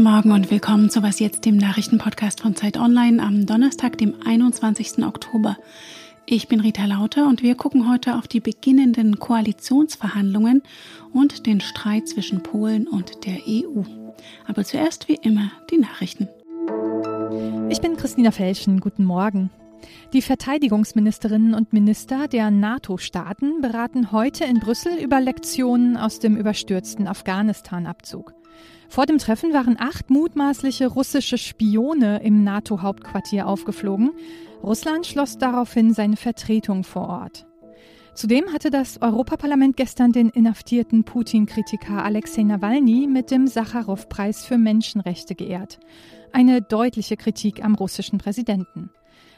Guten Morgen und willkommen zu Was jetzt, dem Nachrichtenpodcast von Zeit Online am Donnerstag, dem 21. Oktober. Ich bin Rita Lauter und wir gucken heute auf die beginnenden Koalitionsverhandlungen und den Streit zwischen Polen und der EU. Aber zuerst wie immer die Nachrichten. Ich bin Christina Felschen. Guten Morgen. Die Verteidigungsministerinnen und Minister der NATO-Staaten beraten heute in Brüssel über Lektionen aus dem überstürzten Afghanistan-Abzug. Vor dem Treffen waren acht mutmaßliche russische Spione im NATO-Hauptquartier aufgeflogen. Russland schloss daraufhin seine Vertretung vor Ort. Zudem hatte das Europaparlament gestern den inhaftierten Putin-Kritiker Alexei Nawalny mit dem Sacharow-Preis für Menschenrechte geehrt. Eine deutliche Kritik am russischen Präsidenten.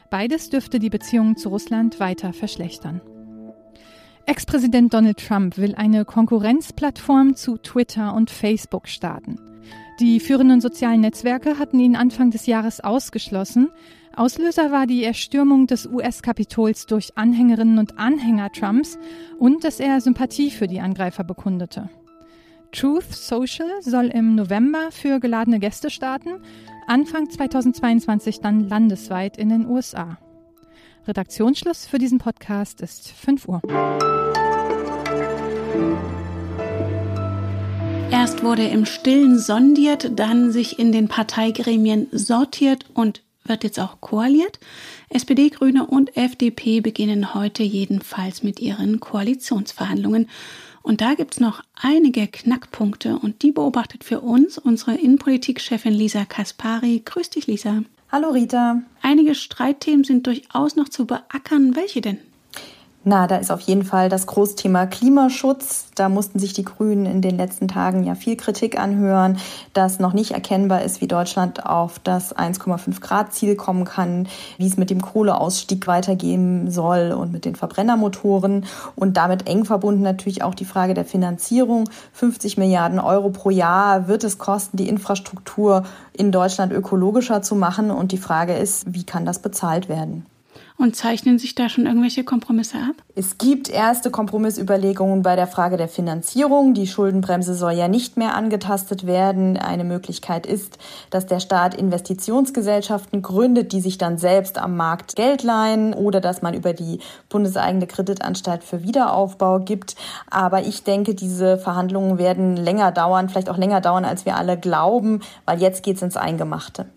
Beides dürfte die Beziehungen zu Russland weiter verschlechtern. Ex-Präsident Donald Trump will eine Konkurrenzplattform zu Twitter und Facebook starten. Die führenden sozialen Netzwerke hatten ihn Anfang des Jahres ausgeschlossen. Auslöser war die Erstürmung des US-Kapitols durch Anhängerinnen und Anhänger Trumps und dass er Sympathie für die Angreifer bekundete. Truth Social soll im November für geladene Gäste starten, Anfang 2022 dann landesweit in den USA. Redaktionsschluss für diesen Podcast ist 5 Uhr. Erst wurde im Stillen sondiert, dann sich in den Parteigremien sortiert und wird jetzt auch koaliert. SPD, Grüne und FDP beginnen heute jedenfalls mit ihren Koalitionsverhandlungen. Und da gibt es noch einige Knackpunkte und die beobachtet für uns unsere Innenpolitikchefin Lisa Kaspari. Grüß dich, Lisa. Hallo, Rita. Einige Streitthemen sind durchaus noch zu beackern. Welche denn? Na, da ist auf jeden Fall das Großthema Klimaschutz. Da mussten sich die Grünen in den letzten Tagen ja viel Kritik anhören, dass noch nicht erkennbar ist, wie Deutschland auf das 1,5 Grad Ziel kommen kann, wie es mit dem Kohleausstieg weitergehen soll und mit den Verbrennermotoren. Und damit eng verbunden natürlich auch die Frage der Finanzierung. 50 Milliarden Euro pro Jahr wird es kosten, die Infrastruktur in Deutschland ökologischer zu machen. Und die Frage ist, wie kann das bezahlt werden? Und zeichnen sich da schon irgendwelche Kompromisse ab? Es gibt erste Kompromissüberlegungen bei der Frage der Finanzierung. Die Schuldenbremse soll ja nicht mehr angetastet werden. Eine Möglichkeit ist, dass der Staat Investitionsgesellschaften gründet, die sich dann selbst am Markt Geld leihen oder dass man über die bundeseigene Kreditanstalt für Wiederaufbau gibt. Aber ich denke, diese Verhandlungen werden länger dauern, vielleicht auch länger dauern, als wir alle glauben, weil jetzt geht es ins Eingemachte.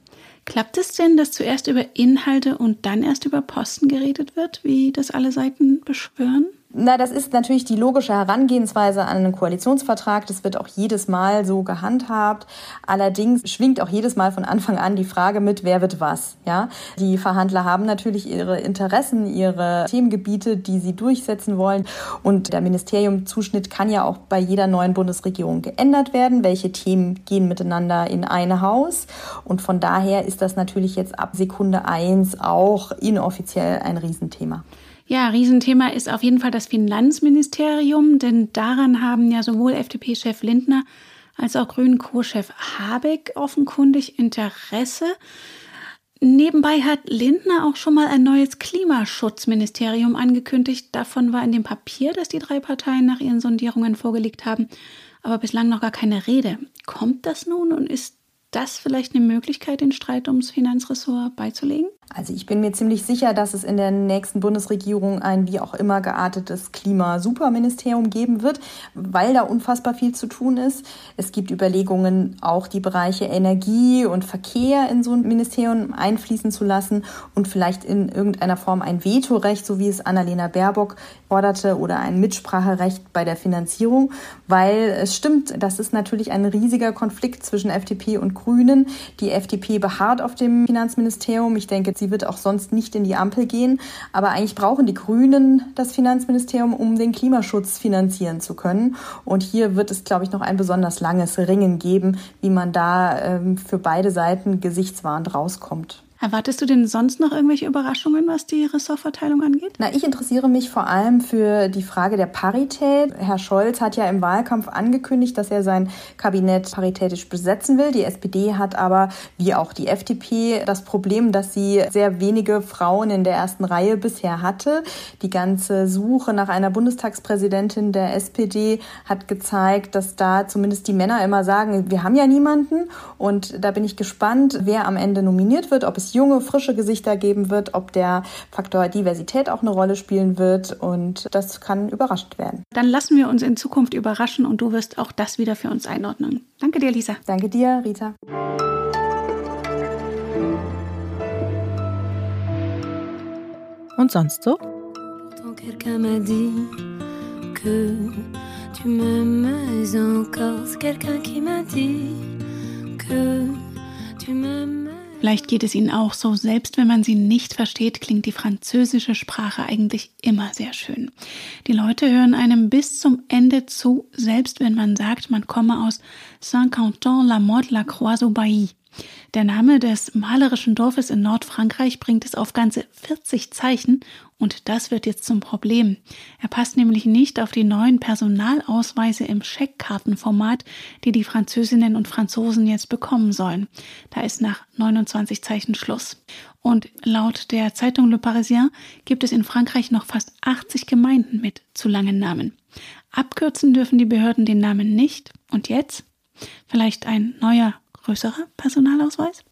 Klappt es denn, dass zuerst über Inhalte und dann erst über Posten geredet wird, wie das alle Seiten beschwören? Na, das ist natürlich die logische Herangehensweise an einen Koalitionsvertrag. Das wird auch jedes Mal so gehandhabt. Allerdings schwingt auch jedes Mal von Anfang an die Frage mit, wer wird was. Ja, die Verhandler haben natürlich ihre Interessen, ihre Themengebiete, die sie durchsetzen wollen. Und der Ministeriumzuschnitt kann ja auch bei jeder neuen Bundesregierung geändert werden. Welche Themen gehen miteinander in ein Haus? Und von daher ist das natürlich jetzt ab Sekunde eins auch inoffiziell ein Riesenthema. Ja, Riesenthema ist auf jeden Fall das Finanzministerium, denn daran haben ja sowohl FDP-Chef Lindner als auch Grünen-Co-Chef Habeck offenkundig Interesse. Nebenbei hat Lindner auch schon mal ein neues Klimaschutzministerium angekündigt. Davon war in dem Papier, das die drei Parteien nach ihren Sondierungen vorgelegt haben, aber bislang noch gar keine Rede. Kommt das nun und ist das vielleicht eine Möglichkeit, den Streit ums Finanzressort beizulegen? Also ich bin mir ziemlich sicher, dass es in der nächsten Bundesregierung ein wie auch immer geartetes Klima-Superministerium geben wird, weil da unfassbar viel zu tun ist. Es gibt Überlegungen, auch die Bereiche Energie und Verkehr in so ein Ministerium einfließen zu lassen und vielleicht in irgendeiner Form ein Vetorecht, so wie es Annalena Baerbock forderte, oder ein Mitspracherecht bei der Finanzierung, weil es stimmt, das ist natürlich ein riesiger Konflikt zwischen FDP und Grünen. Die FDP beharrt auf dem Finanzministerium. Ich denke, Sie wird auch sonst nicht in die Ampel gehen. Aber eigentlich brauchen die Grünen das Finanzministerium, um den Klimaschutz finanzieren zu können. Und hier wird es, glaube ich, noch ein besonders langes Ringen geben, wie man da ähm, für beide Seiten gesichtswahrend rauskommt. Erwartest du denn sonst noch irgendwelche Überraschungen, was die Ressortverteilung angeht? Na, ich interessiere mich vor allem für die Frage der Parität. Herr Scholz hat ja im Wahlkampf angekündigt, dass er sein Kabinett paritätisch besetzen will. Die SPD hat aber, wie auch die FDP, das Problem, dass sie sehr wenige Frauen in der ersten Reihe bisher hatte. Die ganze Suche nach einer Bundestagspräsidentin der SPD hat gezeigt, dass da zumindest die Männer immer sagen, wir haben ja niemanden. Und da bin ich gespannt, wer am Ende nominiert wird, ob es junge, frische Gesichter geben wird, ob der Faktor Diversität auch eine Rolle spielen wird. Und das kann überrascht werden. Dann lassen wir uns in Zukunft überraschen und du wirst auch das wieder für uns einordnen. Danke dir, Lisa. Danke dir, Rita. Und sonst so? Quelqu'un m'a dit que tu m'aimes encore. C'est quelqu'un qui m'a dit que tu m'aimes. Vielleicht geht es Ihnen auch so, selbst wenn man sie nicht versteht, klingt die französische Sprache eigentlich immer sehr schön. Die Leute hören einem bis zum Ende zu, selbst wenn man sagt, man komme aus Saint-Quentin-la-Motte-la-Croix-au-Bailly. Der Name des malerischen Dorfes in Nordfrankreich bringt es auf ganze 40 Zeichen und das wird jetzt zum Problem. Er passt nämlich nicht auf die neuen Personalausweise im Scheckkartenformat, die die Französinnen und Franzosen jetzt bekommen sollen. Da ist nach 29 Zeichen Schluss. Und laut der Zeitung Le Parisien gibt es in Frankreich noch fast 80 Gemeinden mit zu langen Namen. Abkürzen dürfen die Behörden den Namen nicht. Und jetzt? Vielleicht ein neuer größerer Personalausweis?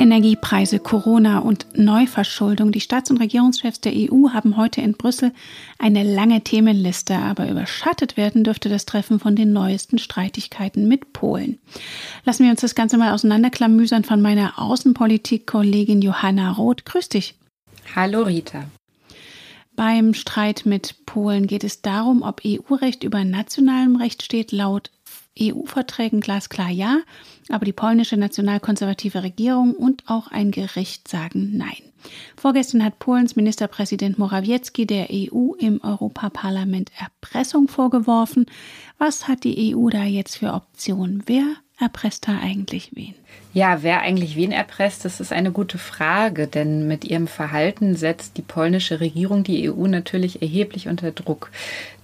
Energiepreise, Corona und Neuverschuldung. Die Staats- und Regierungschefs der EU haben heute in Brüssel eine lange Themenliste, aber überschattet werden dürfte das Treffen von den neuesten Streitigkeiten mit Polen. Lassen wir uns das Ganze mal auseinanderklamüsern von meiner Außenpolitik-Kollegin Johanna Roth. Grüß dich. Hallo Rita. Beim Streit mit Polen geht es darum, ob EU-Recht über nationalem Recht steht. Laut EU-Verträgen glasklar ja, aber die polnische nationalkonservative Regierung und auch ein Gericht sagen nein. Vorgestern hat Polens Ministerpräsident Morawiecki der EU im Europaparlament Erpressung vorgeworfen. Was hat die EU da jetzt für Optionen? Wer erpresst da eigentlich wen? Ja, wer eigentlich wen erpresst, das ist eine gute Frage, denn mit ihrem Verhalten setzt die polnische Regierung die EU natürlich erheblich unter Druck.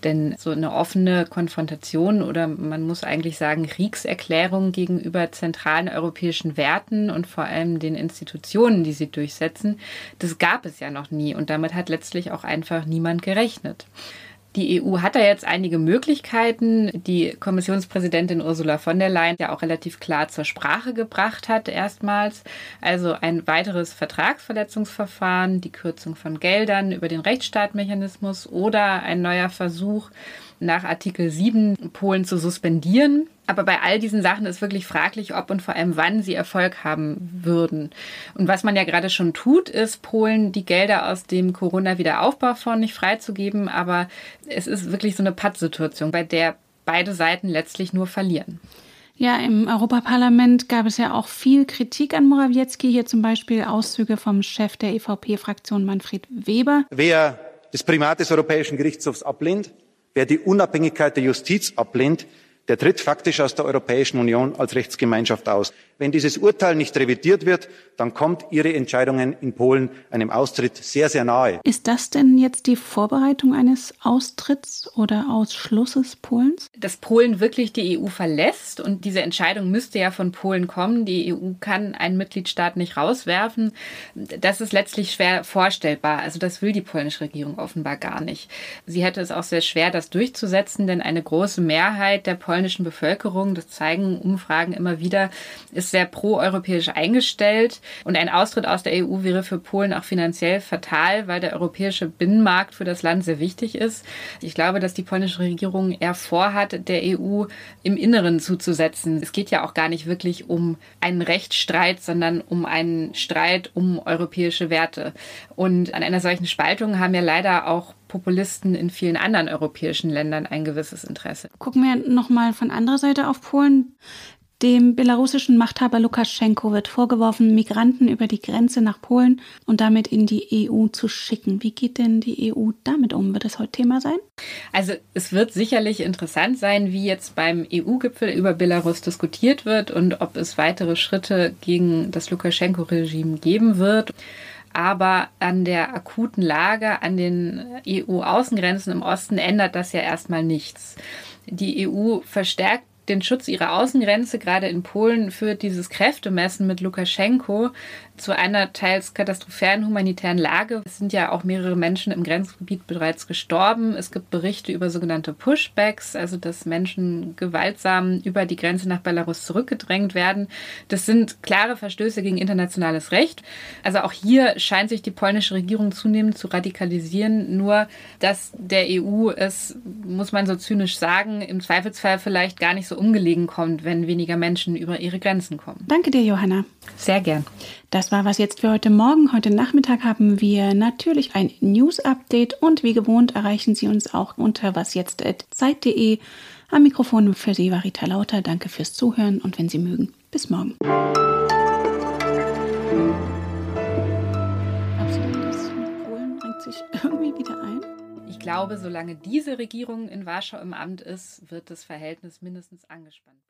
Denn so eine offene Konfrontation oder man muss eigentlich sagen Kriegserklärung gegenüber zentralen europäischen Werten und vor allem den Institutionen, die sie durchsetzen, das gab es ja noch nie und damit hat letztlich auch einfach niemand gerechnet. Die EU hat da jetzt einige Möglichkeiten, die Kommissionspräsidentin Ursula von der Leyen ja auch relativ klar zur Sprache gebracht hat, erstmals. Also ein weiteres Vertragsverletzungsverfahren, die Kürzung von Geldern über den Rechtsstaatmechanismus oder ein neuer Versuch, nach Artikel 7 Polen zu suspendieren. Aber bei all diesen Sachen ist wirklich fraglich, ob und vor allem wann sie Erfolg haben würden. Und was man ja gerade schon tut, ist Polen die Gelder aus dem Corona-Wiederaufbaufonds nicht freizugeben. Aber es ist wirklich so eine Pattsituation, bei der beide Seiten letztlich nur verlieren. Ja, im Europaparlament gab es ja auch viel Kritik an Morawiecki. Hier zum Beispiel Auszüge vom Chef der EVP-Fraktion Manfred Weber. Wer das Primat des Europäischen Gerichtshofs ablehnt, wer die Unabhängigkeit der Justiz ablehnt, der tritt faktisch aus der Europäischen Union als Rechtsgemeinschaft aus. Wenn dieses Urteil nicht revidiert wird, dann kommt Ihre Entscheidungen in Polen einem Austritt sehr, sehr nahe. Ist das denn jetzt die Vorbereitung eines Austritts oder Ausschlusses Polens? Dass Polen wirklich die EU verlässt und diese Entscheidung müsste ja von Polen kommen. Die EU kann einen Mitgliedstaat nicht rauswerfen. Das ist letztlich schwer vorstellbar. Also das will die polnische Regierung offenbar gar nicht. Sie hätte es auch sehr schwer, das durchzusetzen, denn eine große Mehrheit der polnischen Bevölkerung, das zeigen Umfragen immer wieder, ist sehr proeuropäisch eingestellt und ein Austritt aus der EU wäre für Polen auch finanziell fatal, weil der europäische Binnenmarkt für das Land sehr wichtig ist. Ich glaube, dass die polnische Regierung eher vorhat, der EU im Inneren zuzusetzen. Es geht ja auch gar nicht wirklich um einen Rechtsstreit, sondern um einen Streit um europäische Werte. Und an einer solchen Spaltung haben ja leider auch Populisten in vielen anderen europäischen Ländern ein gewisses Interesse. Gucken wir nochmal von anderer Seite auf Polen. Dem belarussischen Machthaber Lukaschenko wird vorgeworfen, Migranten über die Grenze nach Polen und damit in die EU zu schicken. Wie geht denn die EU damit um? Wird das heute Thema sein? Also es wird sicherlich interessant sein, wie jetzt beim EU-Gipfel über Belarus diskutiert wird und ob es weitere Schritte gegen das Lukaschenko-Regime geben wird. Aber an der akuten Lage an den EU-Außengrenzen im Osten ändert das ja erstmal nichts. Die EU verstärkt den Schutz ihrer Außengrenze, gerade in Polen, führt dieses Kräftemessen mit Lukaschenko zu einer teils katastrophalen humanitären Lage. Es sind ja auch mehrere Menschen im Grenzgebiet bereits gestorben. Es gibt Berichte über sogenannte Pushbacks, also dass Menschen gewaltsam über die Grenze nach Belarus zurückgedrängt werden. Das sind klare Verstöße gegen internationales Recht. Also auch hier scheint sich die polnische Regierung zunehmend zu radikalisieren. Nur, dass der EU es, muss man so zynisch sagen, im Zweifelsfall vielleicht gar nicht so ungelegen kommt, wenn weniger Menschen über ihre Grenzen kommen. Danke dir, Johanna. Sehr gern. Das war was jetzt für heute Morgen. Heute Nachmittag haben wir natürlich ein News-Update und wie gewohnt erreichen Sie uns auch unter wasjetzt.zeit.de. Am Mikrofon für Sie war Rita Lauter. Danke fürs Zuhören und wenn Sie mögen, bis morgen. Glaube, solange diese Regierung in Warschau im Amt ist, wird das Verhältnis mindestens angespannt.